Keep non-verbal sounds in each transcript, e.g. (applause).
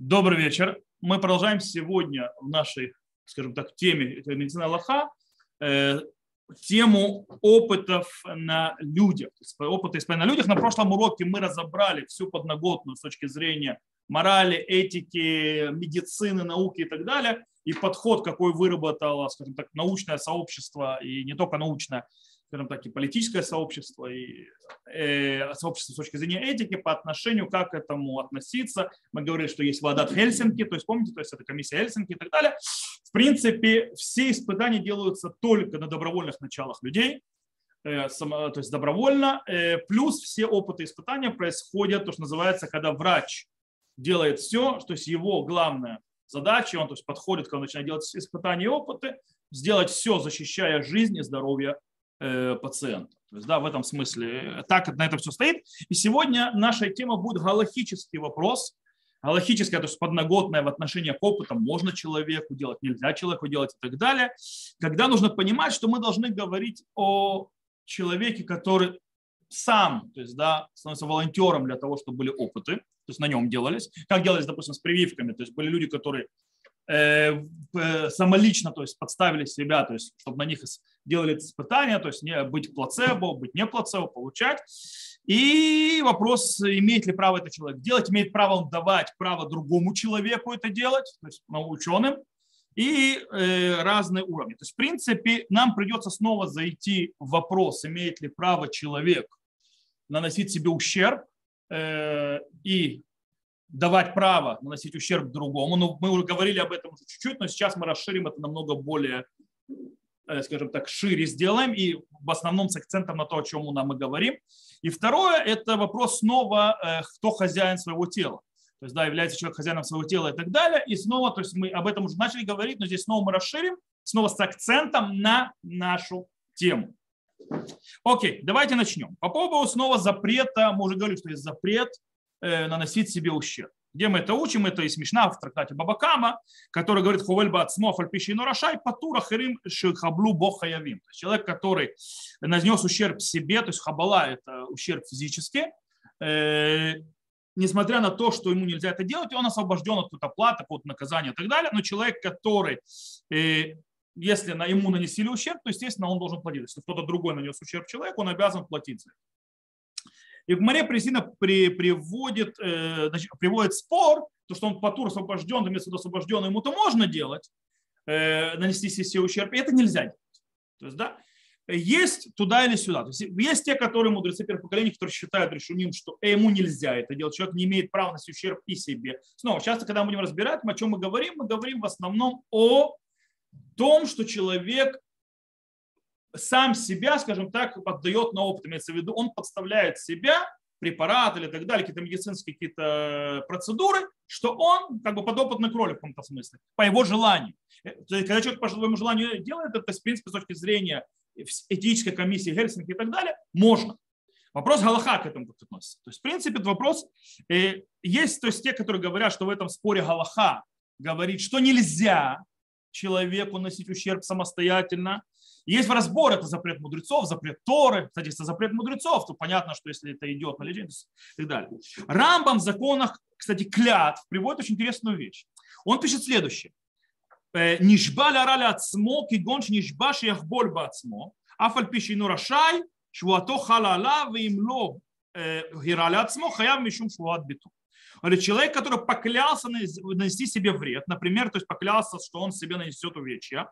Добрый вечер. Мы продолжаем сегодня в нашей, скажем так, теме медицина Аллаха э, тему опытов на людях. Опыты испытаний на людях. На прошлом уроке мы разобрали всю подноготную с точки зрения морали, этики, медицины, науки и так далее. И подход, какой выработало, скажем так, научное сообщество, и не только научное, скажем так, и политическое сообщество, и э, сообщество с точки зрения этики по отношению, как к этому относиться. Мы говорили, что есть Владат Хельсинки, то есть помните, то есть это комиссия Хельсинки и так далее. В принципе, все испытания делаются только на добровольных началах людей, э, то есть добровольно, э, плюс все опыты испытания происходят, то, что называется, когда врач делает все, то есть его главная задача, он то есть, подходит, когда начинает делать испытания и опыты, сделать все, защищая жизнь и здоровье Э, пациента. То есть, да, в этом смысле э, так на это все стоит. И сегодня наша тема будет галахический вопрос. Галахическая, то есть подноготная в отношении к опыту, можно человеку делать, нельзя человеку делать и так далее. Когда нужно понимать, что мы должны говорить о человеке, который сам, то есть, да, становится волонтером для того, чтобы были опыты, то есть на нем делались, как делались, допустим, с прививками, то есть были люди, которые Э, самолично, то есть подставили себя, то есть чтобы на них делали испытания, то есть не быть плацебо, быть не плацебо, получать. И вопрос, имеет ли право этот человек делать, имеет право он давать право другому человеку это делать, то есть ну, ученым, и э, разные уровни. То есть, в принципе, нам придется снова зайти в вопрос, имеет ли право человек наносить себе ущерб э, и давать право наносить ущерб другому. Ну, мы уже говорили об этом чуть-чуть, но сейчас мы расширим это намного более, скажем так, шире сделаем и в основном с акцентом на то, о чем мы говорим. И второе – это вопрос снова, э, кто хозяин своего тела. То есть, да, является человек хозяином своего тела и так далее. И снова, то есть мы об этом уже начали говорить, но здесь снова мы расширим, снова с акцентом на нашу тему. Окей, давайте начнем. По поводу снова запрета, мы уже говорили, что есть запрет Э, наносить себе ущерб. Где мы это учим? Это и смешно в трактате Бабакама, который говорит «Хувельба ацмо фальпиши рашай патура херим шихаблу бог хаявим». Человек, который нанес ущерб себе, то есть хабала – это ущерб физически, э, несмотря на то, что ему нельзя это делать, он освобожден от какой-то платы, от наказания и так далее. Но человек, который, э, если на ему нанесли ущерб, то, естественно, он должен платить. Если кто-то другой нанес ущерб человеку, он обязан платить за это. И в море Пресина при, приводит, э, значит, приводит спор, то, что он Патур освобожден, вместо освобожден, ему-то можно делать, э, нанести себе ущерб, и это нельзя делать. То есть, да, есть туда или сюда. То есть, есть те, которые мудрецы первых поколений, которые считают решением, что ему нельзя это делать, человек не имеет права наносить ущерб и себе. Снова, часто, когда мы будем разбирать, о чем мы говорим, мы говорим в основном о том, что человек сам себя, скажем так, поддает на опыт, имеется в виду, он подставляет себя, препарат или так далее, какие-то медицинские какие-то процедуры, что он как бы подопытный кролик в каком-то смысле, по его желанию. Э, то есть, когда человек по своему желанию делает это, в принципе, с точки зрения этической комиссии Хельсинки и так далее, можно. Вопрос Галаха к этому как относится. То есть, в принципе, этот вопрос э, есть, то есть те, которые говорят, что в этом споре Галаха говорит, что нельзя человеку носить ущерб самостоятельно, есть в разбор, это запрет мудрецов, запрет Торы. Кстати, если запрет мудрецов, то понятно, что если это идет на лечение и так далее. Рамбам в законах, кстати, клятв приводит очень интересную вещь. Он пишет следующее. «Э, нишба ляраля ацмо, кигон нишба шияхболь бацмо, афаль пишину рашай, швуато халала, вимло гираля ацмо, хаяв мишум швуат биту. Говорит, человек, который поклялся нанести себе вред, например, то есть поклялся, что он себе нанесет увечья,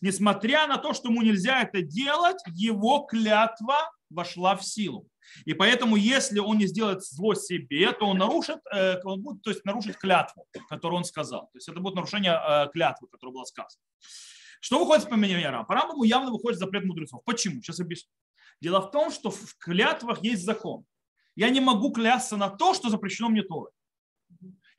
несмотря на то, что ему нельзя это делать, его клятва вошла в силу. И поэтому, если он не сделает зло себе, то он нарушит, э, он будет, то есть нарушить клятву, которую он сказал. То есть это будет нарушение э, клятвы, которая была сказана. Что выходит из применения Рам? По Рамбаму явно выходит запрет мудрецов. Почему? Сейчас объясню. Дело в том, что в клятвах есть закон. Я не могу клясться на то, что запрещено мне Торой.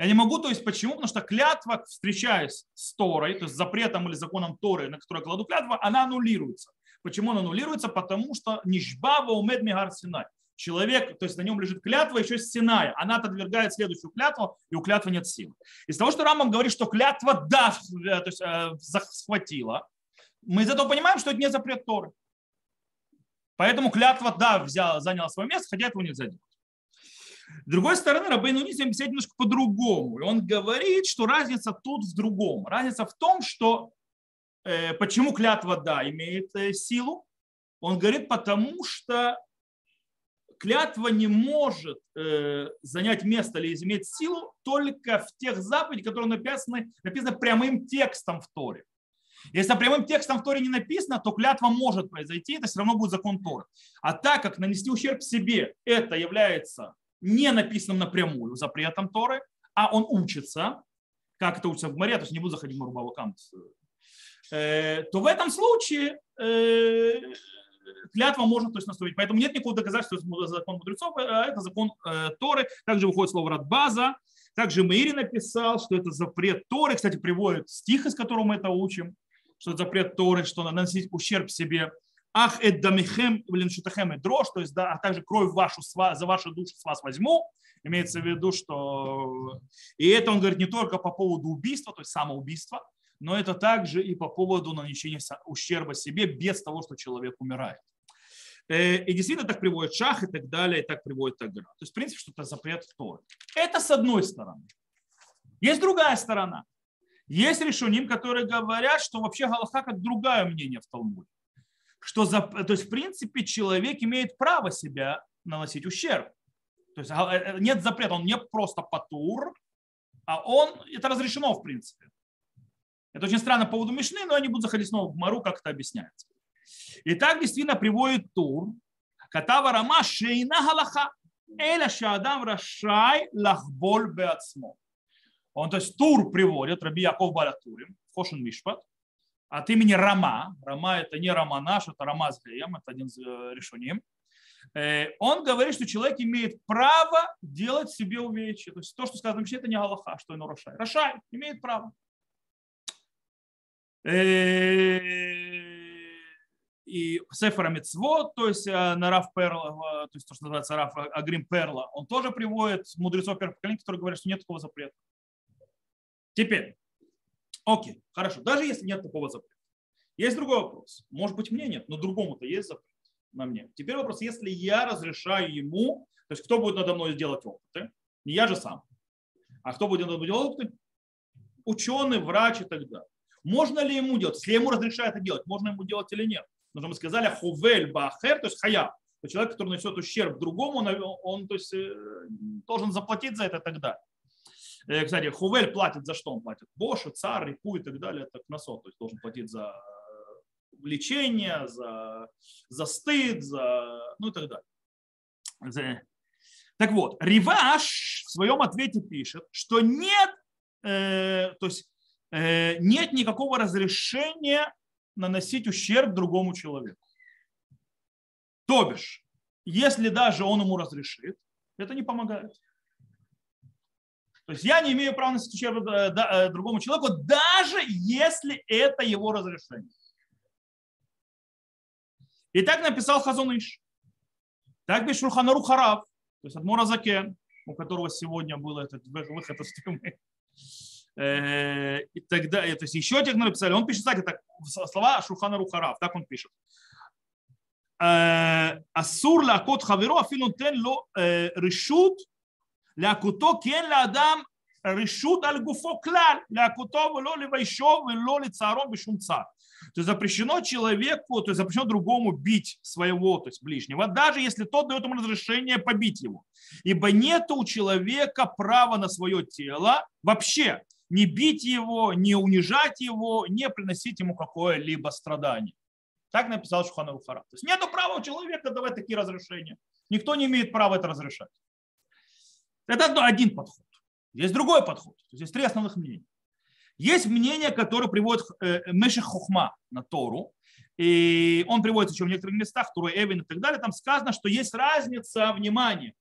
Я не могу, то есть почему? Потому что клятва, встречаясь с Торой, то есть запретом или законом Торы, на который кладу клятву, она аннулируется. Почему она аннулируется? Потому что нишбава умед мигар синай. Человек, то есть на нем лежит клятва еще с Синая. Она отвергает следующую клятву, и у клятвы нет силы. Из того, что Рамбам говорит, что клятва да, э, то есть, э, захватила, мы из этого понимаем, что это не запрет Торы. Поэтому клятва да взяла, заняла свое место, хотя этого нельзя делать. С другой стороны, Рабейну Низи объясняет немножко по-другому. И он говорит, что разница тут в другом. Разница в том, что э, почему клятва «да» имеет э, силу. Он говорит, потому что клятва не может э, занять место или иметь силу только в тех заповедях, которые написаны, написаны прямым текстом в Торе. Если прямым текстом в Торе не написано, то клятва может произойти, это все равно будет закон Торы. А так как нанести ущерб себе, это является не написанным напрямую запретом Торы, а он учится, как это учится в море, то есть не буду заходить в Марубавакам, э, то в этом случае э, клятва может то есть, наступить. Поэтому нет никакого доказательства, что это закон мудрецов, а это закон э, Торы. Также выходит слово «радбаза». Также Мейри написал, что это запрет Торы. Кстати, приводит стих, из которого мы это учим, что это запрет Торы, что наносить ущерб себе. Ах, эддамихем, блин, шутахем и дрожь, то есть, да, а также кровь вашу, за вашу душу с вас возьму. Имеется в виду, что... И это он говорит не только по поводу убийства, то есть самоубийства, но это также и по поводу нанесения ущерба себе без того, что человек умирает. Э, и действительно так приводит шах и так далее, и так приводит Тагра. То есть, в принципе, что это запрет Торы. Это с одной стороны. Есть другая сторона. Есть решением, которые говорят, что вообще Галаха как другое мнение в Талмуде. Что за, то есть, в принципе, человек имеет право себя наносить ущерб. То есть э, э, нет запрета, он не просто патур, а он, это разрешено в принципе. Это очень странно по поводу Мишны, но я не буду заходить снова в Мару, как это объясняется. И так действительно приводит Тур, Катава Рама Шейна Галаха, Эля Шадам Рашай Лахболь Беацмо. Он, то есть Тур приводит, Раби Яков Балатурим, Хошин Мишпат, от имени Рама. Рама это не Рама наш, это Рама с Геем, это один из э, решений. Э, он говорит, что человек имеет право делать себе увечья. То есть то, что сказано в это не Галаха, что ино Рашай. Рашай имеет право. Э, и Сефера Мецвод, то есть на Раф Перла, то есть то, что называется Раф Агрим Перла, он тоже приводит мудрецов первых поколений, которые говорят, что нет такого запрета. Теперь, окей, хорошо, даже если нет такого запрета. Есть другой вопрос. Может быть, мне нет, но другому-то есть запрет на мне. Теперь вопрос, если я разрешаю ему, то есть кто будет надо мной делать опыты? Не я же сам. А кто будет надо мной делать опыты? Ученый, врач и так далее. Можно ли ему делать? Если ему разрешают это делать, можно ему делать или нет? Потому что мы сказали хувель бахер, то есть хая. То человек, который несет ущерб другому, он, он то есть, э, должен заплатить за это тогда. Э, кстати, Хувель платит за что он платит? Бошу, царь, Рипу и так далее. Это кносот, то есть должен платить за лечение, за, за стыд, за, ну и так далее. Так вот, Риваш в своем ответе пишет, что нет, э, то есть Э, нет никакого разрешения наносить ущерб другому человеку. То бишь, если даже он ему разрешит, это не помогает. То есть я не имею права наносить ущерб э, э, другому человеку, даже если это его разрешение. И так написал Хазуныш. Так пишет Шурханару Харав, то есть Адмора Закен, у которого сегодня был этот выход из тюрьмы. Э, и тогда, то есть еще тех написали, он пишет, кстати, так, слова Шухана Рухарав, так он пишет. אסור להכות חברו אפילו נותן לו רשות להכותו כי אין לאדם רשות על גופו כלל להכותו ולא לביישו ולא לצערו בשום צער. То есть запрещено человеку, то есть запрещено другому бить своего, то есть ближнего, даже если тот дает ему разрешение побить его. Ибо нет у человека права на свое тело вообще не бить его, не унижать его, не приносить ему какое-либо страдание. Так написал Шухана Рухара. То есть нет права у человека давать такие разрешения. Никто не имеет права это разрешать. Это один подход. Есть другой подход. То есть, есть три основных мнения. Есть мнение, которое приводит э, Меших Хухма на Тору. И он приводится еще в некоторых местах, Турой Эвен и так далее. Там сказано, что есть разница, внимания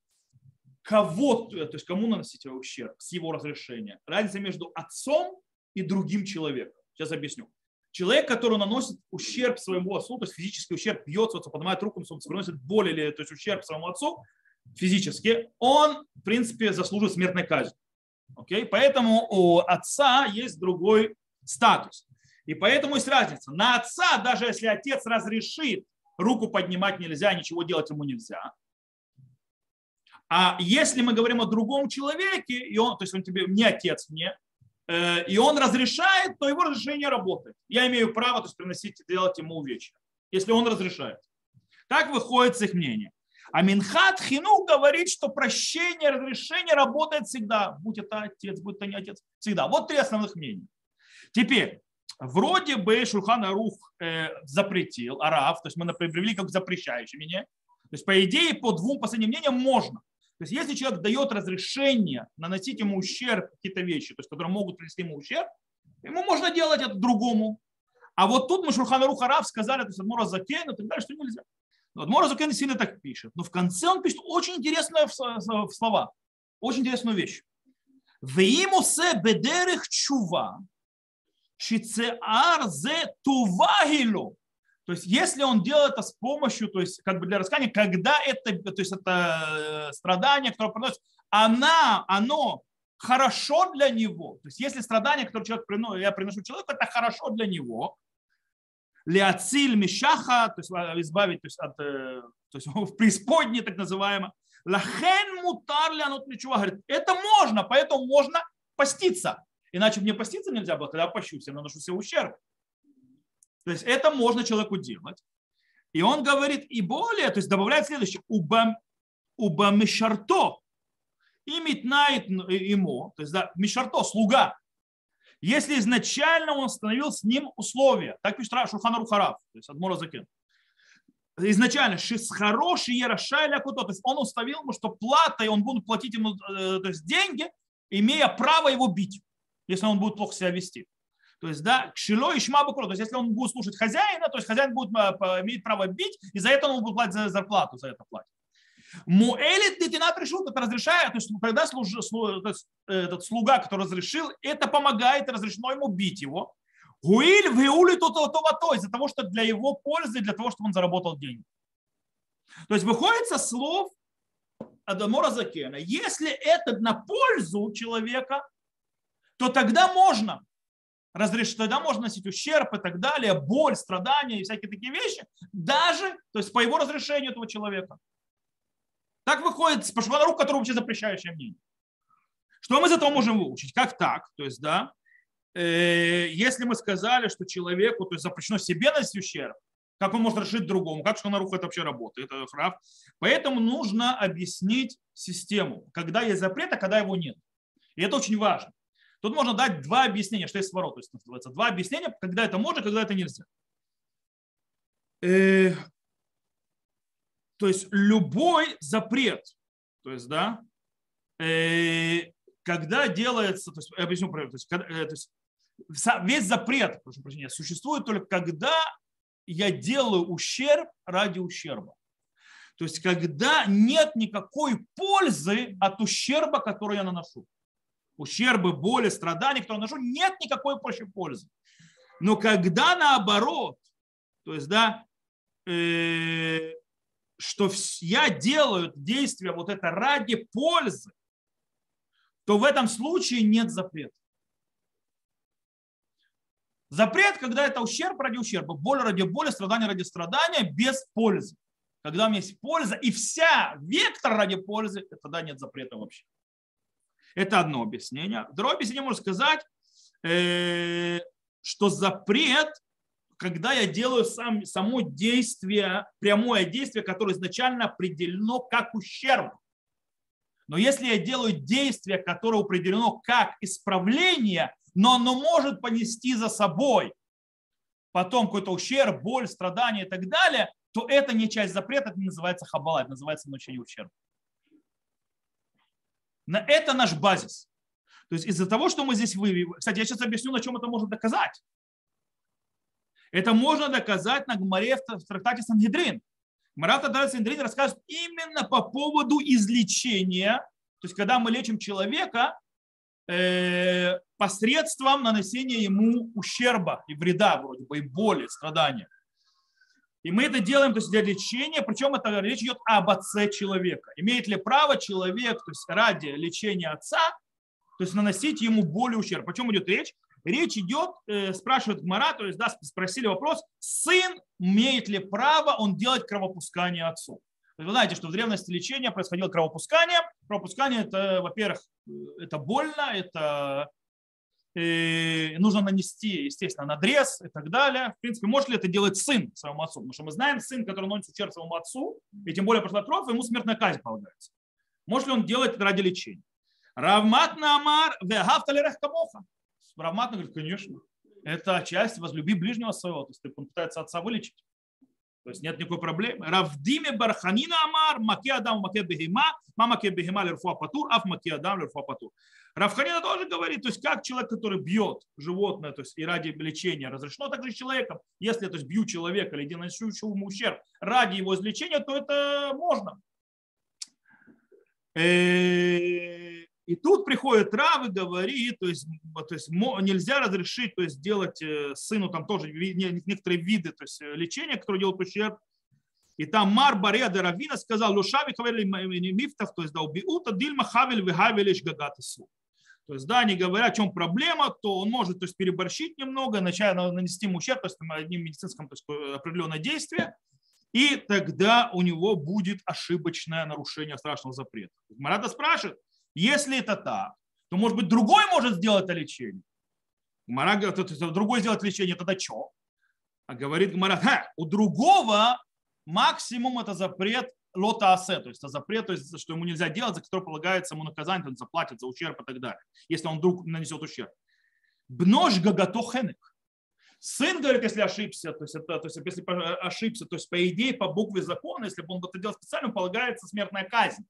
кого, то есть кому наносить ущерб с его разрешения. Разница между отцом и другим человеком. Сейчас объясню. Человек, который наносит ущерб своему отцу, то есть физический ущерб, бьется, поднимает руку, приносит боль или то есть ущерб своему отцу физически, он, в принципе, заслуживает смертной казни. Okay? Поэтому у отца есть другой статус. И поэтому есть разница. На отца, даже если отец разрешит, руку поднимать нельзя, ничего делать ему нельзя. А если мы говорим о другом человеке, и он, то есть он тебе не отец мне, э, и он разрешает, то его разрешение работает. Я имею право то есть, приносить, делать ему увечья, если он разрешает. Так выходит с их мнения. А Минхат Хину говорит, что прощение, разрешение работает всегда, будь это отец, будь это не отец, всегда. Вот три основных мнения. Теперь, вроде бы Шурхан Арух э, запретил, Араф, то есть мы привели как запрещающий меня. То есть, по идее, по двум последним мнениям можно. То есть, если человек дает разрешение наносить ему ущерб, какие-то вещи, то есть, которые могут принести ему ущерб, ему можно делать это другому. А вот тут мы Шурхан Арух Араф сказали, то есть, Адмура Закен и так далее, что нельзя. Вот Морозукен сильно так пишет. Но в конце он пишет очень интересные слова. Очень интересную вещь. Веимусе бедерих чува, шицеар зе тувагилу. То есть, если он делает это с помощью, то есть, как бы для раскаяния, когда это, то есть, это э, страдание, которое приносит, она, оно хорошо для него. То есть, если страдание, которое человек приносит, я приношу человеку, это хорошо для него, Леоциль Мишаха, то есть а, избавить то есть, от э, то есть, (laughs) в преисподней, так называемо. Лахен мутар лянут ничего. Говорит, это можно, поэтому можно поститься. Иначе мне поститься нельзя было, когда я пощусь, я наношу себе ущерб. То есть это можно человеку делать. И он говорит, и более, то есть добавляет следующее, уба, уба мишарто, и метнает ему, то есть да, мишарто, слуга, если изначально он установил с ним условия. Так пишет Шурхан Рухарав, то есть Адмура Закен. Изначально и ярошайля куто. То есть он установил ему, что платой он будет платить ему э, то есть деньги, имея право его бить, если он будет плохо себя вести. То есть, да, кшило и шма То есть, если он будет слушать хозяина, то есть хозяин будет э, иметь право бить, и за это он будет платить за зарплату, за это платить. Муэлит детинат решил, это разрешает, то есть когда служ, служ, этот слуга, который разрешил, это помогает, разрешено ему бить его. Гуиль виули то то то то из-за того, что для его пользы, для того, чтобы он заработал деньги. То есть выходит со слов Адамора Закена, если это на пользу человека, то тогда можно разрешить, тогда можно носить ущерб и так далее, боль, страдания и всякие такие вещи, даже то есть по его разрешению этого человека. Так выходит с рук, который вообще запрещающее мнение. Что мы из этого можем выучить? Как так? То есть, да, э, если мы сказали, что человеку то есть запрещено себе носить ущерб, как он может решить другому, как руку это вообще работает, это прав. Поэтому нужно объяснить систему, когда есть запрет, а когда его нет. И это очень важно. Тут можно дать два объяснения, что есть сворот, то есть называется два объяснения, когда это можно, когда это нельзя. То есть любой запрет, то есть, да, э, когда делается, то есть, я объясню, то есть, когда, э, то есть весь запрет, прошу прощения, существует только когда я делаю ущерб ради ущерба. То есть, когда нет никакой пользы от ущерба, который я наношу. Ущербы, боли, страдания, которые я наношу, нет никакой пользы. Но когда наоборот, то есть, да, э, что я делаю действие вот это ради пользы, то в этом случае нет запрета. Запрет, когда это ущерб ради ущерба, боль ради боли, страдание ради страдания, без пользы. Когда у меня есть польза и вся вектор ради пользы, тогда нет запрета вообще. Это одно объяснение. Второе объяснение можно сказать, э, что запрет когда я делаю сам, само действие, прямое действие, которое изначально определено как ущерб. Но если я делаю действие, которое определено как исправление, но оно может понести за собой потом какой-то ущерб, боль, страдания и так далее, то это не часть запрета, это не называется хабала, это называется нанесение ущерба. На это наш базис. То есть из-за того, что мы здесь вывели, кстати, я сейчас объясню, на чем это можно доказать. Это можно доказать на Гмаре в трактате Сангидрин. Гмара в трактате Сангидрин рассказывает именно по поводу излечения, то есть когда мы лечим человека э, посредством нанесения ему ущерба и вреда, вроде бы, и боли, страдания. И мы это делаем то есть для лечения, причем это речь идет об отце человека. Имеет ли право человек то есть ради лечения отца то есть наносить ему боль и ущерб. О чем идет речь? Речь идет, э, спрашивает Мара, то есть да, спросили вопрос, сын имеет ли право он делать кровопускание отцу? Вы знаете, что в древности лечения происходило кровопускание. Кровопускание это, во-первых, это больно, это и нужно нанести, естественно, надрез и так далее. В принципе, может ли это делать сын своему отцу? Потому что мы знаем, сын, который носит ущерб своему отцу, и тем более пошла кровь, ему смертная казнь полагается. Может ли он делать это ради лечения? Равмат Амар вегафталерех камоха. Равмат говорит, конечно. Это часть возлюби ближнего своего. То есть он пытается отца вылечить. То есть нет никакой проблемы. Равдиме барханина амар, маке адам, маке бегима, мама маке бегима лерфуа патур, аф маке адам лерфуа патур. Равханина тоже говорит, то есть как человек, который бьет животное, то есть и ради лечения разрешено, так же человеком. Если то есть, бью человека или нанесу ему ущерб ради его излечения, то это можно. Э, и тут приходит Рав и говорит, то есть, то есть нельзя разрешить то есть, делать э, сыну там тоже некоторые виды то есть, э, лечения, которые делают ущерб. И там Мар Бария Равина сказал, Лушави хавели мифтах, то есть да убиута дильма хавель вихавелиш гагатасу. То есть, да, они говорят, в чем проблема, то он может то есть, переборщить немного, начать нанести ему ущерб, то есть одним медицинским то есть, определенное действие, и тогда у него будет ошибочное нарушение страшного запрета. Марата спрашивает, если это так, то, может быть, другой может сделать это лечение. Гмара говорит, другой сделать лечение, тогда что? А говорит Гмара, у другого максимум это запрет лота асе, то есть это запрет, то есть, что ему нельзя делать, за который полагается ему наказание, он заплатит за ущерб и так далее, если он вдруг нанесет ущерб. Бнож гагато хенек. Сын говорит, если ошибся, то есть, это, то есть если ошибся, то есть по идее, по букве закона, если бы он это делал специально, полагается смертная казнь.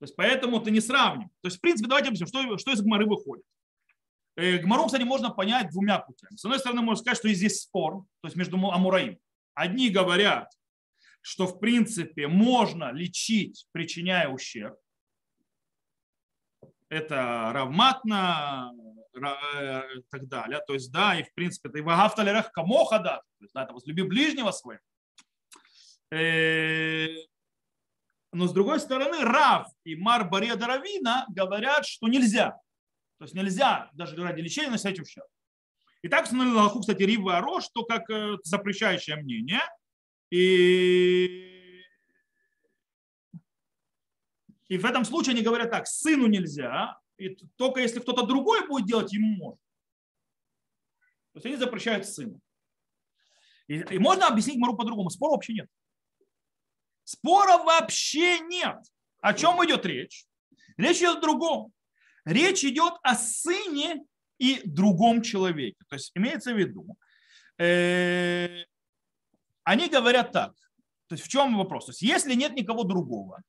То есть поэтому ты не сравним. То есть, в принципе, давайте объясним, что, что из Гмары выходит. Э, Гмару, кстати, можно понять двумя путями. С одной стороны, можно сказать, что здесь спор, то есть между Амураим. Одни говорят, что в принципе можно лечить, причиняя ущерб. Это равматно э, и так далее. То есть, да, и в принципе, это и вагавталерах камоха, да, то есть, да, это возлюби ближнего своего. Но с другой стороны, Рав и Мар Бария Даравина говорят, что нельзя. То есть нельзя даже ради лечения носить ущерб. И так установили Галаху, кстати, Рива Арош, что как э, запрещающее мнение – и, и в этом случае они говорят так, сыну нельзя, и только если кто-то другой будет делать, ему можно. То есть они запрещают сыну. И, и можно объяснить Мару по-другому. Спора вообще нет. Спора вообще нет. О чем идет речь? Речь идет о другом. Речь идет о сыне и другом человеке. То есть имеется в виду, э, они говорят так. То есть в чем вопрос? То есть если нет никого другого,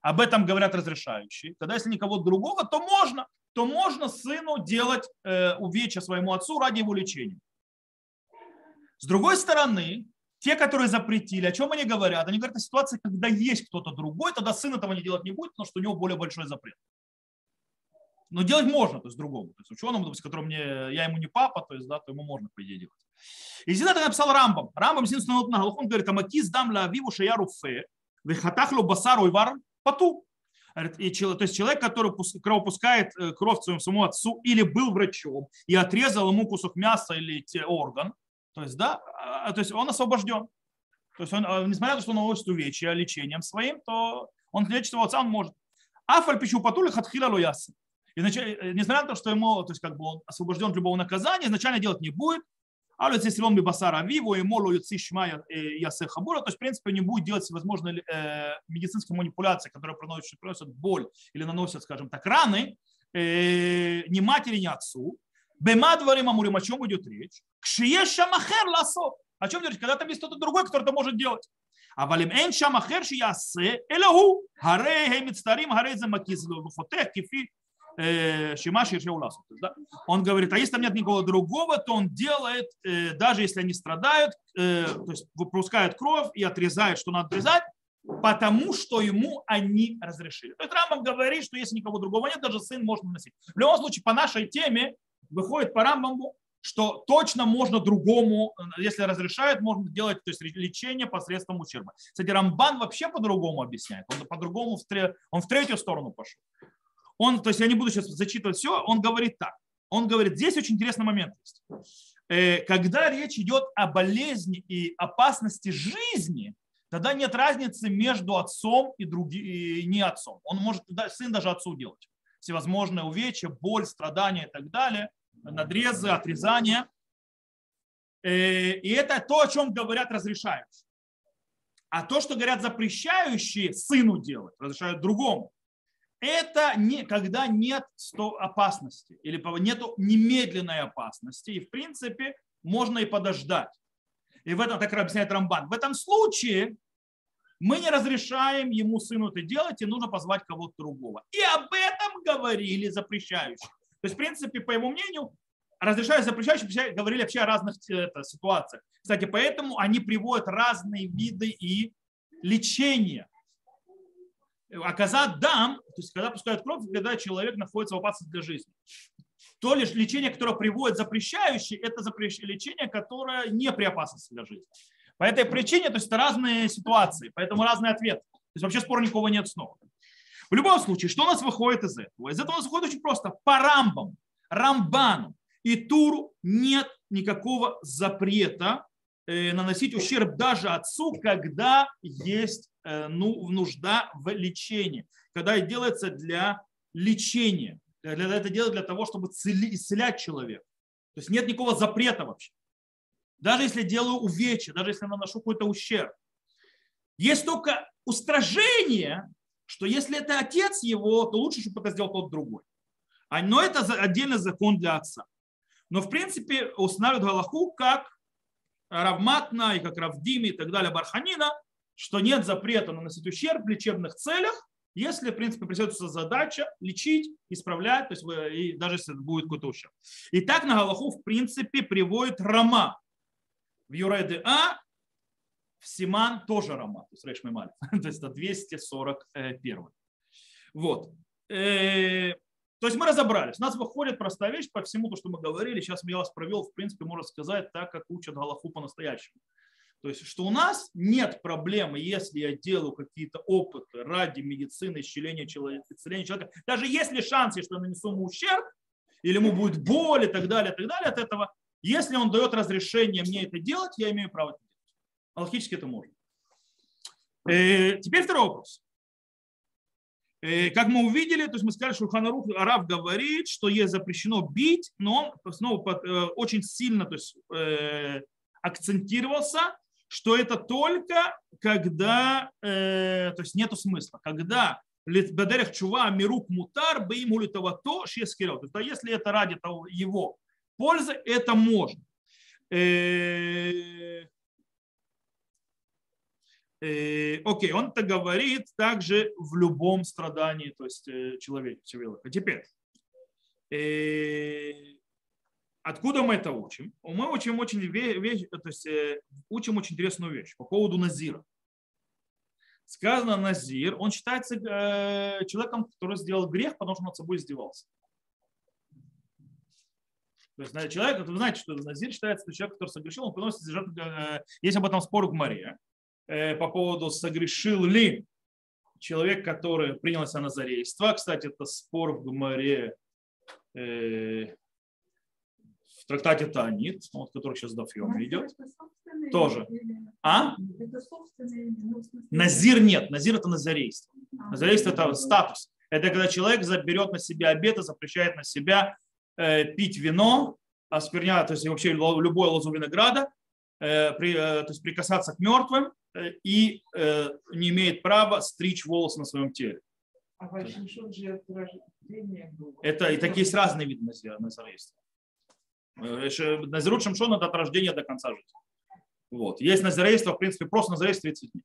об этом говорят разрешающие, тогда если никого другого, то можно, то можно сыну делать э, увечья своему отцу ради его лечения. С другой стороны, те, которые запретили, о чем они говорят? Они говорят о ситуации, когда есть кто-то другой, тогда сын этого не делать не будет, потому что у него более большой запрет. Но делать можно, то есть другому. То есть ученому, допустим, которому мне, я ему не папа, то есть, да, то ему можно, по идее, делать. И Зина написал Рамбам. Рамбам становит на Галаху, он говорит, амакис дам ла авиву шая руфе, вехатахлу басару ивар пату. И, то есть человек, который кровопускает э, кровь своему самому отцу или был врачом и отрезал ему кусок мяса или орган, то есть, да, а, то есть он освобожден. То есть он, а, несмотря на то, что он наносит увечья лечением своим, то он лечит своего отца, он может. Афаль пищу патули хатхила лоясы. И э, несмотря на то, что ему, то есть как бы он освобожден от любого наказания, изначально делать не будет, а если силон басара виво и моло юци шма ясе хабура, то есть, в принципе, не будет делать всевозможные э, медицинские манипуляции, которые приносят, приносят боль или наносят, скажем так, раны э, ни матери, ни отцу. Бема дворим амурим, о чем идет речь? Кшие шамахер ласот. О чем речь? Когда там есть кто-то другой, который это может делать. А валим эн шамахер ши ясе элаху. Харей хемит старим, харей замакизлу. Хотех кифи э, Шима Шишеуласу. Да? Он говорит, а если там нет никого другого, то он делает, э, даже если они страдают, э, то есть выпускает кровь и отрезает, что надо отрезать, потому что ему они разрешили. То есть Рамбам говорит, что если никого другого нет, даже сын может наносить. В любом случае, по нашей теме, выходит по Рамбаму, что точно можно другому, если разрешают, можно делать то есть, лечение посредством ущерба. Кстати, Рамбан вообще по-другому объясняет. Он по-другому, он в третью сторону пошел он, то есть я не буду сейчас зачитывать все, он говорит так. Он говорит, здесь очень интересный момент есть. Э, когда речь идет о болезни и опасности жизни, тогда нет разницы между отцом и, други, и не отцом. Он может сын даже отцу делать. Всевозможные увечья, боль, страдания и так далее, надрезы, отрезания. Э, и это то, о чем говорят разрешающие. А то, что говорят запрещающие сыну делать, разрешают другому, это не, когда нет опасности или нет немедленной опасности. И в принципе можно и подождать. И в этом так объясняет Рамбан. В этом случае мы не разрешаем ему сыну это делать, и нужно позвать кого-то другого. И об этом говорили запрещающие. То есть, в принципе, по его мнению, разрешают запрещающие говорили вообще о разных это, ситуациях. Кстати, поэтому они приводят разные виды и лечения. Оказать дам, то есть когда пускают кровь, когда человек находится в опасности для жизни. То лишь лечение, которое приводит запрещающий, это лечение, которое не при опасности для жизни. По этой причине, то есть это разные ситуации, поэтому разные ответы. То есть вообще спора никого нет снова. В любом случае, что у нас выходит из этого? Из этого у нас выходит очень просто. По рамбам, рамбану и туру нет никакого запрета э, наносить ущерб даже отцу, когда есть э, ну, нужда в лечении, когда делается для лечения. Для, это делать для того, чтобы исцелять человека. То есть нет никакого запрета вообще. Даже если делаю увечья, даже если наношу какой-то ущерб. Есть только устражение, что если это отец его, то лучше, чтобы это сделал тот другой. А, но это отдельный закон для отца. Но в принципе устанавливают Галаху как Равматна и как Равдими и так далее Барханина, что нет запрета наносить ущерб в лечебных целях, если, в принципе, преследуется задача лечить, исправлять, то есть и даже если будет какой-то ущерб. И так на Галаху, в принципе, приводит Рама. В Юреде А в Симан тоже Рама, то есть Рейш Мемаль, (laughs) то есть это 241. Вот. Э, то есть мы разобрались. У нас выходит простая вещь по всему, то, что мы говорили. Сейчас я вас провел, в принципе, можно сказать, так, как учат Галаху по-настоящему. То есть, что у нас нет проблемы, если я делаю какие-то опыты ради медицины, исцеления человека, исцеления человека, даже если шансы, что я нанесу ему ущерб, или ему будет боль и так далее, и так далее от этого, если он дает разрешение мне это делать, я имею право это делать. Логически это можно. Э, теперь второй вопрос. Э, как мы увидели, то есть мы сказали, что Ханарух Араб говорит, что есть запрещено бить, но он снова э, очень сильно то есть, акцентировался что это только когда, то есть нету смысла, когда бедерех чува мирук мутар бы ему то шескирет. То если это ради того, его пользы, это можно. Э, э, окей, он это говорит также в любом страдании, то есть э, человека. Теперь, Откуда мы это учим? Мы учим очень, вещь, то есть, учим очень интересную вещь по поводу Назира. Сказано Назир, он считается человеком, который сделал грех, потому что над собой издевался. То есть человек, вы знаете, что Назир считается человек, который согрешил, он приносит жертву, э, есть об этом спор в Маре по поводу согрешил ли человек, который принялся на зарейство. Кстати, это спор в Гумаре в трактате Таанит, вот, который сейчас Дафьем идет, тоже. А? Назир нет. Назир это назарейство. А. Назарейство это статус. Это когда человек заберет на себя обед и запрещает на себя э, пить вино, осквернять, то есть вообще любое лозу винограда, э, при, э, то есть прикасаться к мертвым э, и э, не имеет права стричь волосы на своем теле. А это и такие есть разные виды назарейства. Назирут Шамшон это от рождения до конца жизни. Вот. Есть назирейство, в принципе, просто назирейство 30 дней.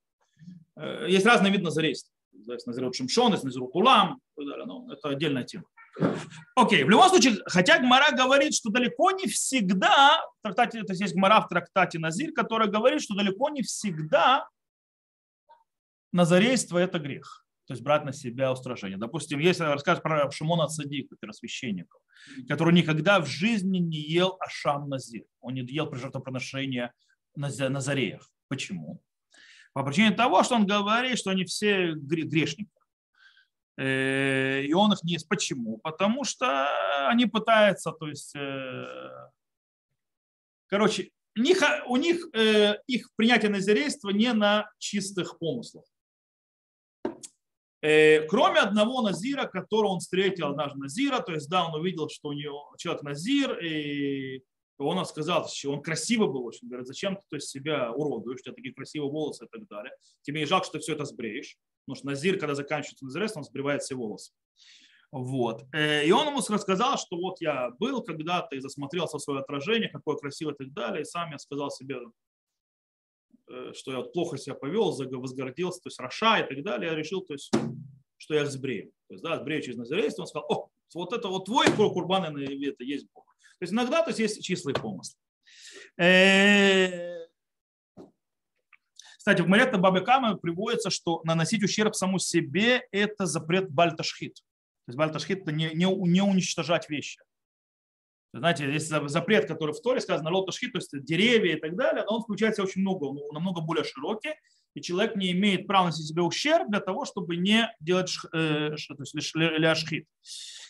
Э, есть разные виды назирейства. Есть назирут Шамшон, есть назирут Улам. Это отдельная тема. Окей, в любом случае, хотя Гмара говорит, что далеко не всегда, в трактате, то есть есть Гмара в трактате Назир, который говорит, что далеко не всегда назарейство – это грех то есть брать на себя устражение. Допустим, если рассказ про Шимона Цадика, первосвященника, который никогда в жизни не ел ашам назир. Он не ел при жертвоприношении на зареях. Почему? По причине того, что он говорит, что они все грешники. Э, и он их не ест. Почему? Потому что они пытаются, то есть, э, короче, у них, у них э, их принятие назирейства не на чистых помыслах. Кроме одного назира, которого он встретил однажды назира, то есть да, он увидел, что у него человек назир, и он сказал, что он красивый был очень, говорит, зачем ты то есть, себя уродуешь, у тебя такие красивые волосы и так далее. Тебе не жалко, что ты все это сбреешь, потому что назир, когда заканчивается назирейство, он сбривает все волосы. Вот. Э, и он ему рассказал, что вот я был когда-то и засмотрелся в свое отражение, какое красивое и так далее, и сам я сказал себе, э, что я вот плохо себя повел, возгордился, то есть Раша и так далее, я решил, то есть, что я сбрею. То есть, да, сбрею через назирейство, он сказал, о, вот это вот твой курбан, это есть Бог. То есть иногда то есть, есть числые помыслы. Кстати, в Марет Бабе Кама приводится, что наносить ущерб саму себе – это запрет Бальташхит. То есть Бальташхит – это не, не, не уничтожать вещи. Знаете, есть запрет, который в Торе сказано, народ ташхит, то есть деревья и так далее, но он включается очень много, он намного более широкий, и человек не имеет права носить себе ущерб для того, чтобы не делать э, то есть, ляшхит.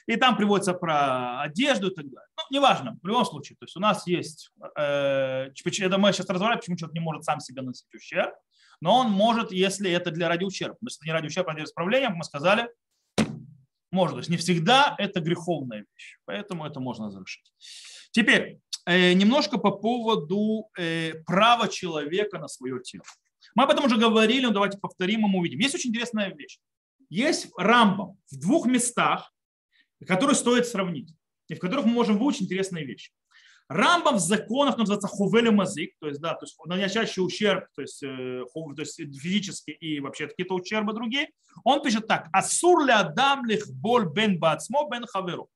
И там приводится про одежду и так далее. Ну, неважно, в любом случае. То есть у нас есть, э, это мы сейчас разговариваем, почему человек не может сам себе носить ущерб, но он может, если это для ради ущерба. Если это не ради ущерба, а ради исправления, мы сказали, можно. То есть не всегда это греховная вещь, поэтому это можно разрешить. Теперь э, немножко по поводу э, права человека на свое тело. Мы об этом уже говорили, но давайте повторим, и мы увидим. Есть очень интересная вещь. Есть рамбам в двух местах, которые стоит сравнить, и в которых мы можем выучить интересные вещи. Рамбам в законах называется хувели мазик, то есть, да, то есть наносящий ущерб, то есть, э, то есть физически и вообще какие-то ущербы другие. Он пишет так. Асур ли адам лих боль бен бацмо бен хаверу.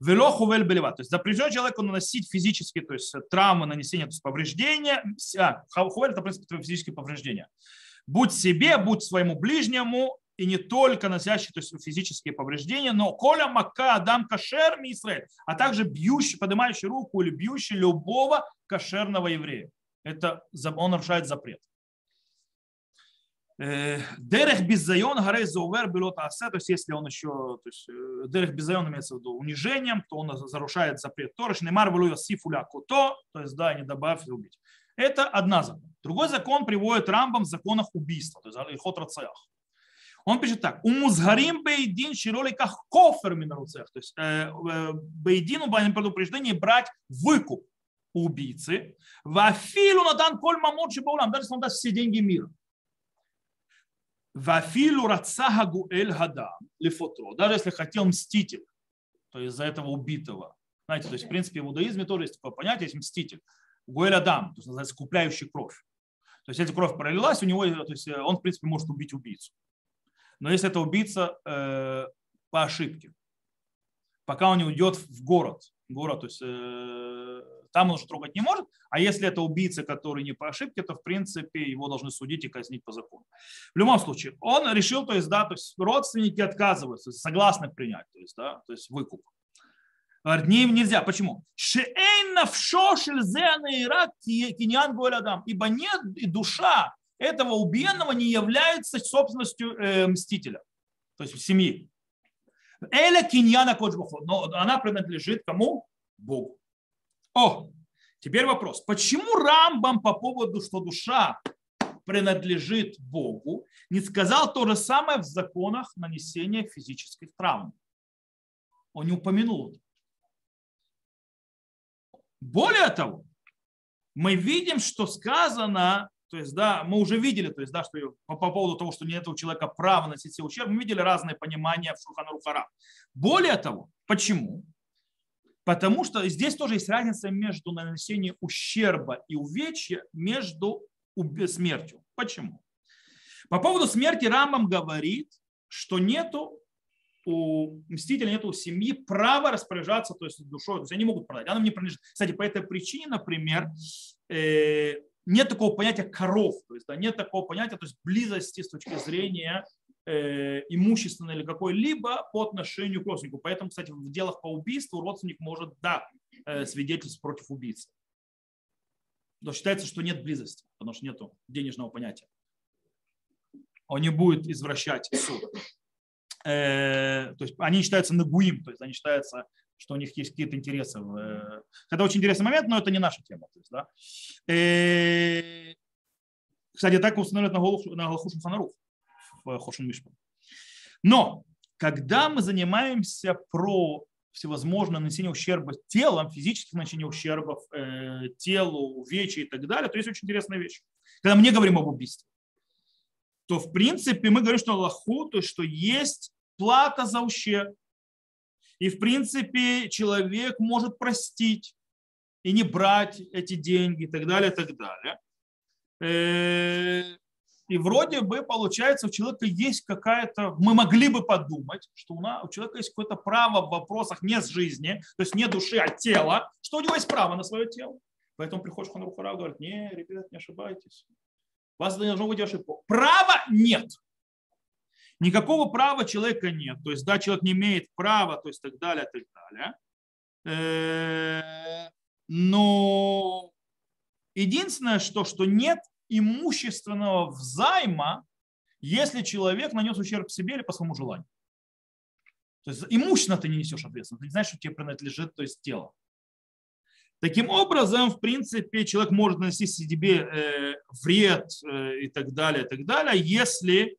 Вело хувель белева. То есть запрещено человеку наносить физически, то есть травмы, нанесение, то есть повреждения. А, хувель это, в принципе, физические повреждения. Будь себе, будь своему ближнему, и не только носящие то есть физические повреждения, но коля мака адам кашер Израиль, а также бьющий, поднимающий руку или бьющий любого кошерного еврея. Это он нарушает запрет. Э, дерех беззайон гарей заувер белот асе, то есть если он еще, то есть э, дерех беззайон имеется в виду унижением, то он нарушает запрет Ториш, немар велу сифуля куто, то есть да, не добавь убить. Это одна закон. Другой закон приводит Рамбам в законах убийства, то есть Алихот Рацаях. Он пишет так. У музгарим бейдин широли как кофер минаруцех. То есть э, э, бейдину предупреждение брать выкуп у убийцы. Вафилу натан коль мамот шибаулам. Даже если он даст все деньги мира. Вафилу рацага гуэль хадам лифотро. Даже если хотел мститель, то есть за этого убитого. Знаете, то есть в принципе в иудаизме тоже есть такое понятие, есть мститель. Гуэль адам, то есть называется купляющий кровь. То есть если кровь пролилась, у него, то есть он, в принципе, может убить убийцу но если это убийца э, по ошибке, пока он не уйдет в город, город, то есть э, там он уже трогать не может, а если это убийца, который не по ошибке, то в принципе его должны судить и казнить по закону. В любом случае, он решил, то есть, да, то есть родственники отказываются, согласны принять, то есть, да, то есть выкуп. Не, нельзя. Почему? Ибо нет и душа этого убиенного не является собственностью э, мстителя, то есть семьи. Эля киньяна коджбахот, но она принадлежит кому? Богу. О, теперь вопрос. Почему Рамбам по поводу, что душа принадлежит Богу, не сказал то же самое в законах нанесения физических травм? Он не упомянул это. Более того, мы видим, что сказано то есть, да, мы уже видели, то есть, да, что по, по поводу того, что нет у человека права носить себе ущерб, мы видели разные понимания в Шуханарухара. Более того, почему? Потому что здесь тоже есть разница между нанесением ущерба и увечья между смертью. Почему? По поводу смерти Рамбам говорит, что нету у мстителя, нету у семьи права распоряжаться то есть душой, то есть они могут продать, она мне принадлежит. Кстати, по этой причине, например, э, нет такого понятия коров, то есть да, нет такого понятия, то есть близости с точки зрения э, имущественной или какой-либо по отношению к родственнику. Поэтому, кстати, в делах по убийству родственник может, да, э, свидетельств против убийцы. Но считается, что нет близости, потому что нет денежного понятия. Он не будет извращать суд. Э, то есть они считаются нагуим, то есть они считаются что у них есть какие-то интересы. В... Это очень интересный момент, но это не наша тема. То есть, да. и... Кстати, так установят на Галаху на Шульханарух в Хошин Мишпа. Но когда мы занимаемся про всевозможное нанесение ущерба телом, физических нанесение ущербов э, телу, увечья и так далее, то есть очень интересная вещь. Когда мы не говорим об убийстве, то в принципе мы говорим, что Аллаху, то есть что есть плата за ущерб. И в принципе человек может простить и не брать эти деньги и так далее, и так далее. Э, и вроде бы, получается, у человека есть какая-то, мы могли бы подумать, что у, нас, у человека есть какое-то право в вопросах не с жизни, то есть не души, а тела, что у него есть право на свое тело. Поэтому приходишь к Ханрухара и говорит, не, ребят, не ошибайтесь. Вас должно быть ошибка. Права нет. Никакого права человека нет. То есть, да, человек не имеет права, то есть так далее, так далее. Э, но единственное, что, что нет имущественного взайма, если человек нанес ущерб себе или по своему желанию. То есть имущественно ты не несешь ответственность, ты не знаешь, что тебе принадлежит, то есть тело. Таким образом, в принципе, человек может нанести себе э, вред э, и так далее, и так далее, если,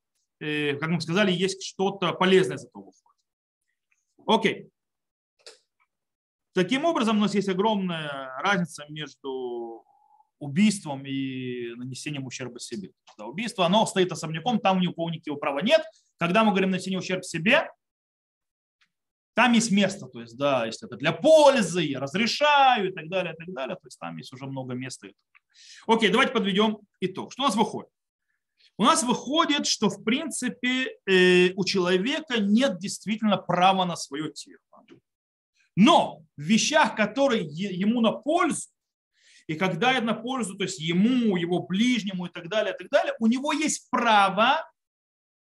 как мы сказали, есть что-то полезное из этого выходит. Окей. Таким образом, у нас есть огромная разница между убийством и нанесением ущерба себе. Да, убийство, оно стоит особняком, там у кого никакого права нет. Когда мы говорим нанесение ущерба себе, там есть место, то есть, да, если это для пользы, я разрешаю и так далее, и так далее, то есть там есть уже много места. Окей, давайте подведем итог. Что у нас выходит? У нас выходит, что в принципе э, у человека нет действительно права на свое тело. Но в вещах, которые ему на пользу, и когда это на пользу, то есть ему, его ближнему и так далее, и так далее, у него есть право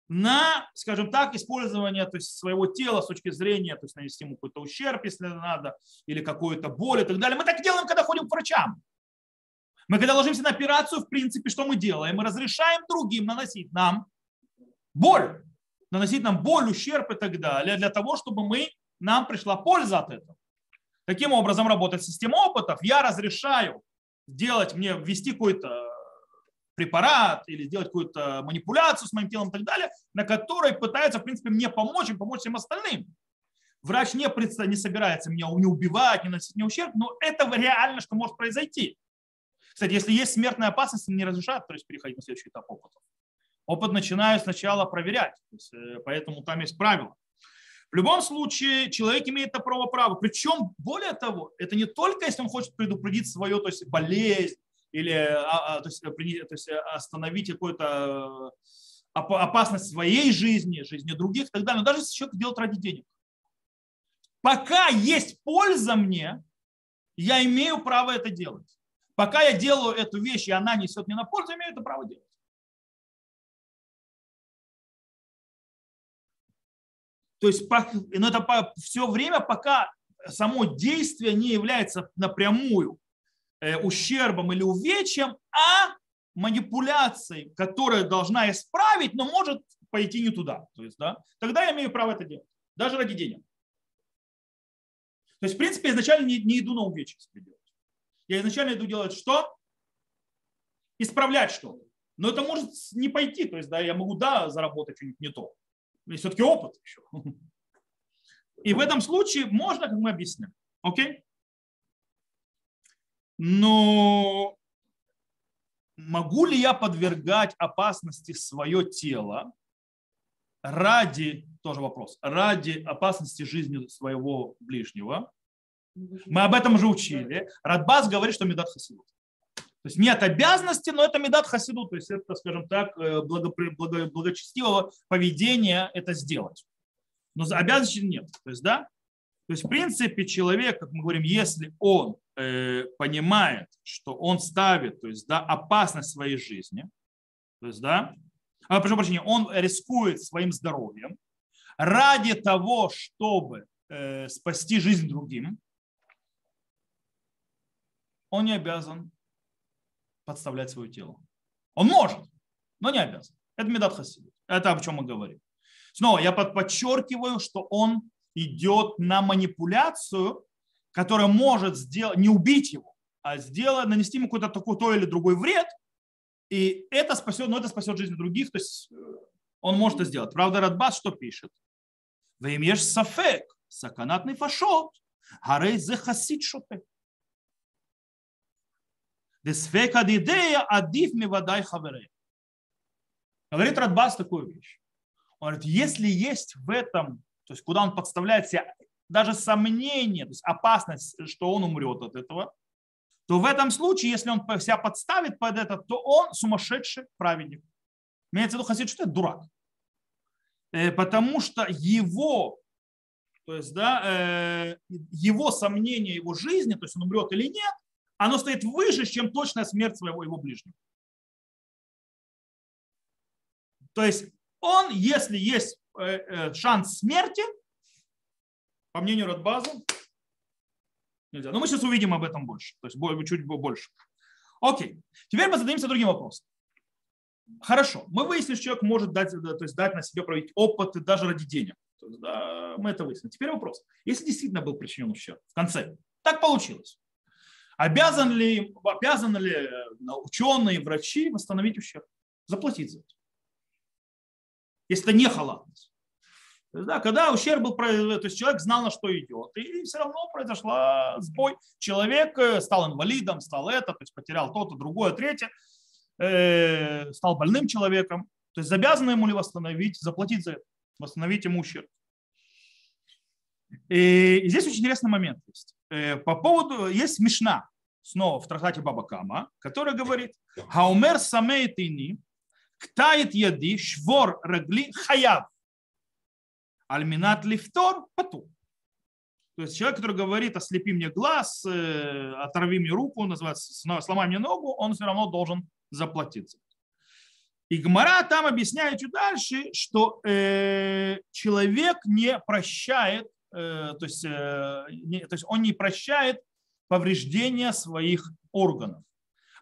на, скажем так, использование то есть, своего тела с точки зрения, то есть нанести ему какой-то ущерб, если надо, или какую-то боль и так далее. Мы так делаем, когда ходим к врачам. Мы когда ложимся на операцию, в принципе, что мы делаем? Мы разрешаем другим наносить нам боль, наносить нам боль, ущерб и так далее, для того, чтобы мы, нам пришла польза от этого. Таким образом работает система опытов. Я разрешаю делать мне, ввести какой-то препарат или сделать какую-то манипуляцию с моим телом и так далее, на которой пытаются, в принципе, мне помочь и помочь всем остальным. Врач не, не собирается меня не убивать, не наносить мне ущерб, но это реально, что может произойти. Кстати, если есть смертная опасность, не разрешают то есть, переходить на следующий этап опыта. Опыт начинают сначала проверять, есть, э, поэтому там есть правила. В любом случае, человек имеет это право право. Причем, более того, это не только если он хочет предупредить свою то есть, болезнь или а, а, то есть, то есть остановить какую-то опасность своей жизни, жизни других и так далее. Но даже если человек делает ради денег. Пока есть польза мне, я имею право это делать. Пока я делаю эту вещь, и она несет мне на пользу, я имею это право делать. То есть но это все время, пока само действие не является напрямую э, ущербом или увечьем, а манипуляцией, которая должна исправить, но может пойти не туда. То есть, да, тогда я имею право это делать, даже ради денег. То есть, в принципе, изначально не, не иду на увечье себе делать. Я изначально иду делать что? Исправлять что-то. Но это может не пойти. То есть, да, я могу, да, заработать что-нибудь не то. Есть все-таки опыт еще. И в этом случае можно, как мы объясним. Окей? Но могу ли я подвергать опасности свое тело ради, тоже вопрос, ради опасности жизни своего ближнего? Мы об этом уже учили. Радбас говорит, что медат хасидут. То есть нет обязанности, но это медат хасиду, то есть это, скажем так, э, благопри, благо, благочестивого поведения это сделать. Но обязанности нет. То есть, да? То есть, в принципе, человек, как мы говорим, если он э, понимает, что он ставит то есть, да, опасность своей жизни, то есть, да, а, прошу прощения, он рискует своим здоровьем ради того, чтобы э, спасти жизнь другим, он не обязан подставлять свое тело. Он может, но не обязан. Это медат хасидут. Это о чем мы говорим. Снова я подчеркиваю, что он идет на манипуляцию, которая может сделать, не убить его, а сделать, нанести ему какой-то такой то или другой вред, и это спасет, но это спасет жизнь других, то есть э, он может это сделать. Правда, Радбас что пишет? Вы имеешь сафек, саканатный фашот, гарей захасит шоте. Десфека дидея адив ми водай хавере. Говорит Радбас такую вещь. Он говорит, если есть в этом, то есть куда он подставляет себя, даже сомнение, то есть опасность, что он умрет от этого, то в этом случае, если он себя подставит под это, то он сумасшедший праведник. Имеется в виду хасид, что это дурак. Э, потому что его, то есть, да, э, его сомнение его жизни, то есть он умрет или нет, оно стоит выше, чем точная смерть своего его ближнего. То есть он, если есть э, шанс смерти, по мнению Радбаза, нельзя. Но мы сейчас увидим об этом больше, то есть чуть больше. Окей, теперь мы зададимся другим вопросом. Хорошо, мы выяснили, что человек может дать, то есть дать на себе проявить опыт даже ради денег. есть, да, мы это выяснили. Теперь вопрос. Если действительно был причинен ущерб в конце, так получилось. Обязан ли, обязаны ли э, ученые, врачи восстановить ущерб? Заплатить за это. Если это не халатность. Да, когда ущерб был, то есть человек знал, на что идет, и все равно произошла сбой. Человек э, стал инвалидом, стал это, то есть потерял то-то, другое, третье. Э, стал больным человеком, то есть обязаны ему ли восстановить, заплатить за это, восстановить ему ущерб. И здесь очень интересный момент есть. Э, по поводу, есть Мишна, снова в трактате Баба Кама, который говорит, Хаумер самейтини, ктает яди, швор рагли хаяв, альминат лифтор пату. То есть человек, который говорит, ослепи мне глаз, э, оторви мне руку, называется, сломай мне ногу, он все равно должен заплатить. И Гмара там объясняет чуть дальше, что э, человек не прощает, то, есть, э, не, то есть он не прощает повреждения своих органов.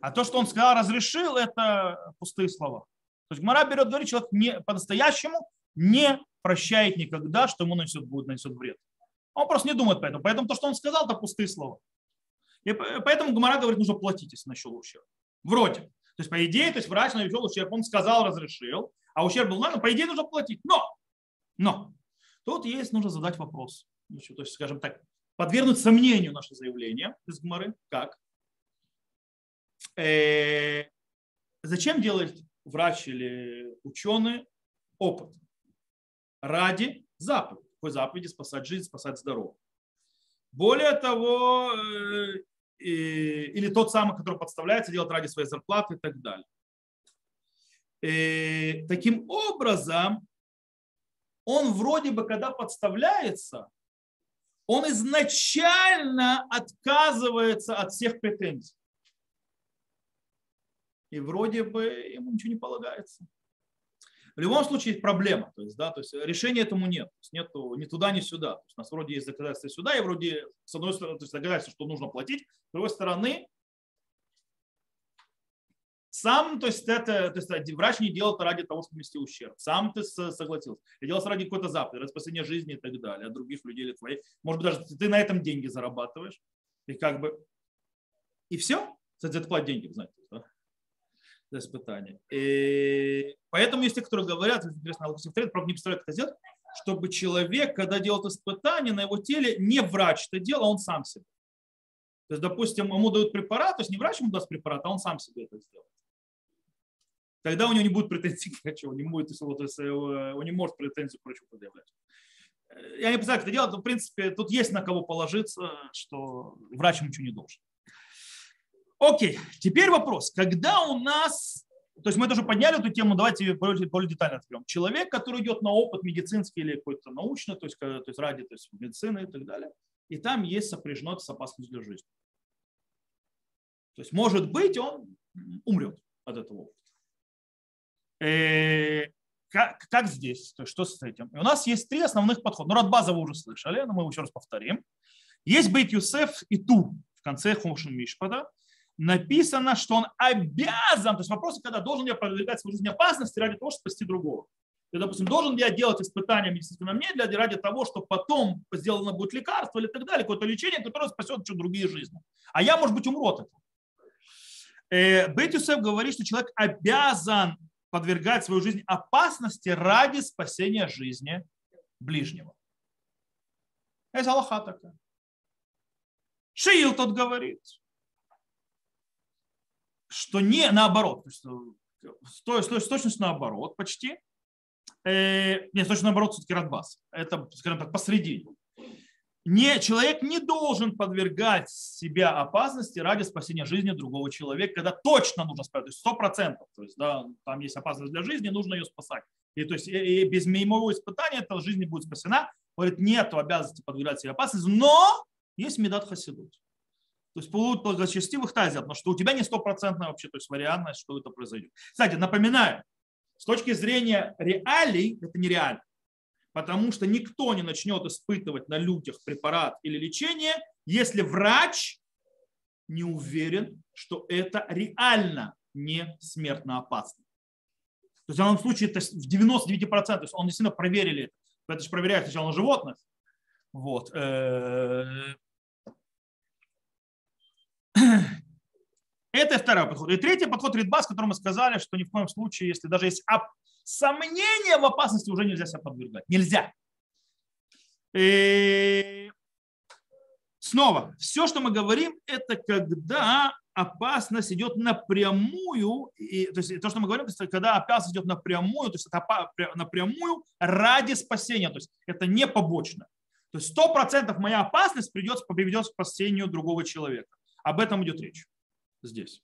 А то, что он сказал, разрешил, это пустые слова. То есть Гмара берет, говорит, человек не, по-настоящему не прощает никогда, что ему нанесет, будет нанесет вред. Он просто не думает поэтому. Поэтому то, что он сказал, это пустые слова. И поэтому Гмара говорит, нужно платить, если нанесел ущерб. Вроде. То есть, по идее, то есть врач навел ущерб, он сказал, разрешил, а ущерб был, ну, по идее, нужно платить. Но, но, тут есть, нужно задать вопрос. Ну, то есть, скажем так, подвергнуть сомнению наше заявление из Гмары. Как? Э, зачем делать врач или ученый опыт? Ради заповеди. Какой заповеди? Спасать жизнь, спасать здоровье. Более того, э, или тот самый, который подставляется, делает ради своей зарплаты и так далее. И таким образом, он вроде бы, когда подставляется, он изначально отказывается от всех претензий. И вроде бы ему ничего не полагается. В любом случае проблема, то есть, да, то есть решения этому нет, то есть нету ни туда, ни сюда. То есть у нас вроде есть доказательства сюда, и вроде с одной стороны, то есть доказательства, что нужно платить, с другой стороны, сам, то есть это, то есть врач не делал это ради того, чтобы нести ущерб. Сам ты согласился. И делал ради какой-то заповеди, спасения жизни и так далее, от других людей или твоей. Может быть, даже ты на этом деньги зарабатываешь. И как бы... И все. Кстати, это платить деньги, знаете. Да? за испытание. И поэтому есть те, которые говорят, интересно, Аллах правда, не представляют, как это сделать, чтобы человек, когда делает испытание, на его теле не врач это делал, а он сам себе. То есть, допустим, ему дают препарат, то есть не врач ему даст препарат, а он сам себе это сделает. Тогда у него не будет претензий к врачу, он не, будет, э, он не может претензию к врачу предъявлять. Я не представляю, как это делать, но в принципе тут есть на кого положиться, что врач ничего не должен. Окей, теперь вопрос. Когда у нас, то есть мы тоже подняли эту тему, давайте более, более детально разберем. Человек, который идет на опыт медицинский или какой-то научный, то есть, то есть ради то есть медицины и так далее, и там есть сопряжено с опасностью для жизни. То есть, может быть, он умрет от этого опыта. Э, как, как здесь? То есть, что с этим? И у нас есть три основных подхода. Ну, Радбаза вы уже слышали, но мы его еще раз повторим. Есть Бейт Юсеф и Тур в конце Хумшин Мишпада написано, что он обязан, то есть вопрос, когда должен я подвергать свою жизнь опасности ради того, чтобы спасти другого. Я, допустим, должен я делать испытания медицинские на мне для, ради того, чтобы потом сделано будет лекарство или так далее, какое-то лечение, которое спасет еще другие жизни. А я, может быть, умру от этого. Э, Бет Юсеф говорит, что человек обязан подвергать свою жизнь опасности ради спасения жизни ближнего. Это Аллаха такая. Шиил тот говорит, что не наоборот, то есть, с, с, с точностью наоборот почти. Э, нет, точно наоборот, все-таки Радбас. Это, скажем так, посредине. Не, человек не должен подвергать себя опасности ради спасения жизни другого человека, когда точно нужно спасать, то есть сто процентов, то есть да, там есть опасность для жизни, нужно ее спасать. И, то есть, и, без моего испытания эта жизнь не будет спасена. Говорит, нет обязанности подвергать себе опасности, но есть медат хасидут. То есть будут благочестивых тазят, потому что у тебя не стопроцентная вообще то есть вариантность, что это произойдет. Кстати, напоминаю, с точки зрения реалий, это нереально. Потому что никто не начнет испытывать на людях препарат или лечение, если врач не уверен, что это реально не смертно опасно. То есть в данном случае это в 99%, то есть он действительно проверили это. же проверяют сначала на животных. Вот. Э, (clears throat) это второй подход. И третий подход Ридбас, который мы сказали, что ни в коем случае, если даже есть сомнения в опасности, уже нельзя себя подвергать. Нельзя. И снова, все, что мы говорим, это когда опасность идет напрямую, и, то есть то, что мы говорим, это когда опасность идет напрямую, то есть это напрямую ради спасения, то есть это не побочно. То есть сто процентов моя опасность придется, приведет к спасению другого человека. Об этом идет речь здесь.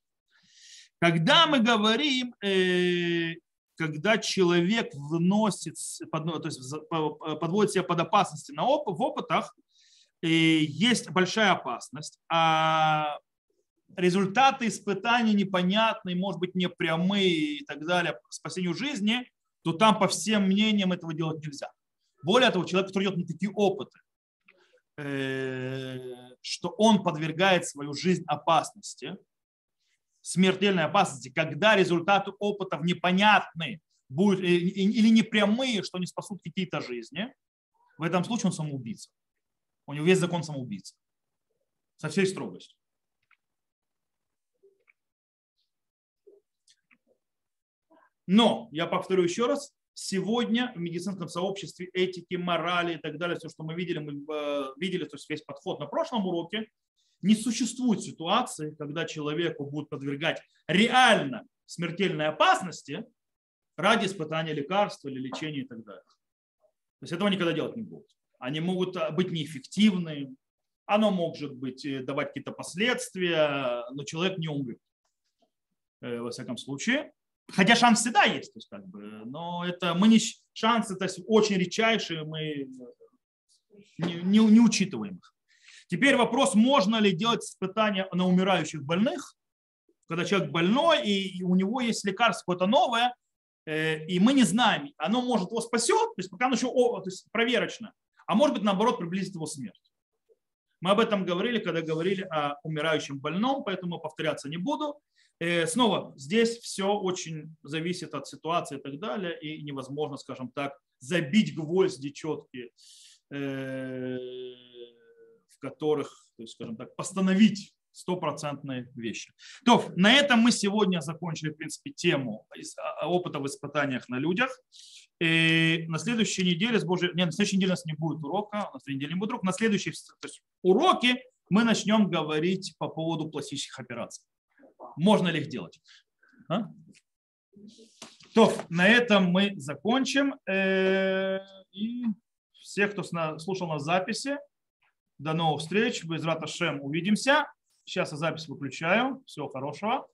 Когда мы говорим, э, когда человек вносит, то есть подводит себя под опасности на оп, в опытах, э, есть большая опасность, а результаты испытаний непонятные, может быть, непрямые и так далее, спасению жизни, то там по всем мнениям этого делать нельзя. Более того, человек, который идет на такие опыты, э, что он подвергает свою жизнь опасности, смертельной опасности, когда результаты опытов непонятны будут, или непрямые, что не спасут какие-то жизни, в этом случае он самоубийца. У него есть закон самоубийцы. Со всей строгостью. Но, я повторю еще раз, сегодня в медицинском сообществе этики, морали и так далее, все, что мы видели, мы э, видели, то есть весь подход на прошлом уроке, не существует ситуации, когда человеку будут подвергать реально смертельной опасности ради испытания лекарства или лечения и так далее. То есть этого никогда делать не будут. Они могут э, быть неэффективны, оно может быть э, давать какие-то последствия, но человек не умрет. Э, во всяком случае. Хотя шанс всегда есть, то есть как бы, но это мы не шансы то есть очень редчайшие, мы не, не, не учитываем их. Теперь вопрос, можно ли делать испытания на умирающих больных, когда человек больной, и у него есть лекарство какое-то новое, э, и мы не знаем, оно может его спасет, то есть пока оно еще то есть проверочно, а может быть наоборот приблизит его смерть. Мы об этом говорили, когда говорили о умирающем больном, поэтому повторяться не буду. Э, снова, здесь все очень зависит от ситуации и так далее, и невозможно, скажем так, забить гвозди четкие э, которых, то есть, скажем так, постановить стопроцентные вещи. То, на этом мы сегодня закончили, в принципе, тему опыта в испытаниях на людях. И на следующей неделе, с Божьей, нет, на следующей неделе у нас не будет урока, на следующей неделе не будет урока. На следующей то есть, уроке мы начнем говорить по поводу пластических операций. Можно ли их делать? А? То, на этом мы закончим. Э, и всех, кто слушал нас записи, до новых встреч. Без Раташем увидимся. Сейчас я запись выключаю. Всего хорошего.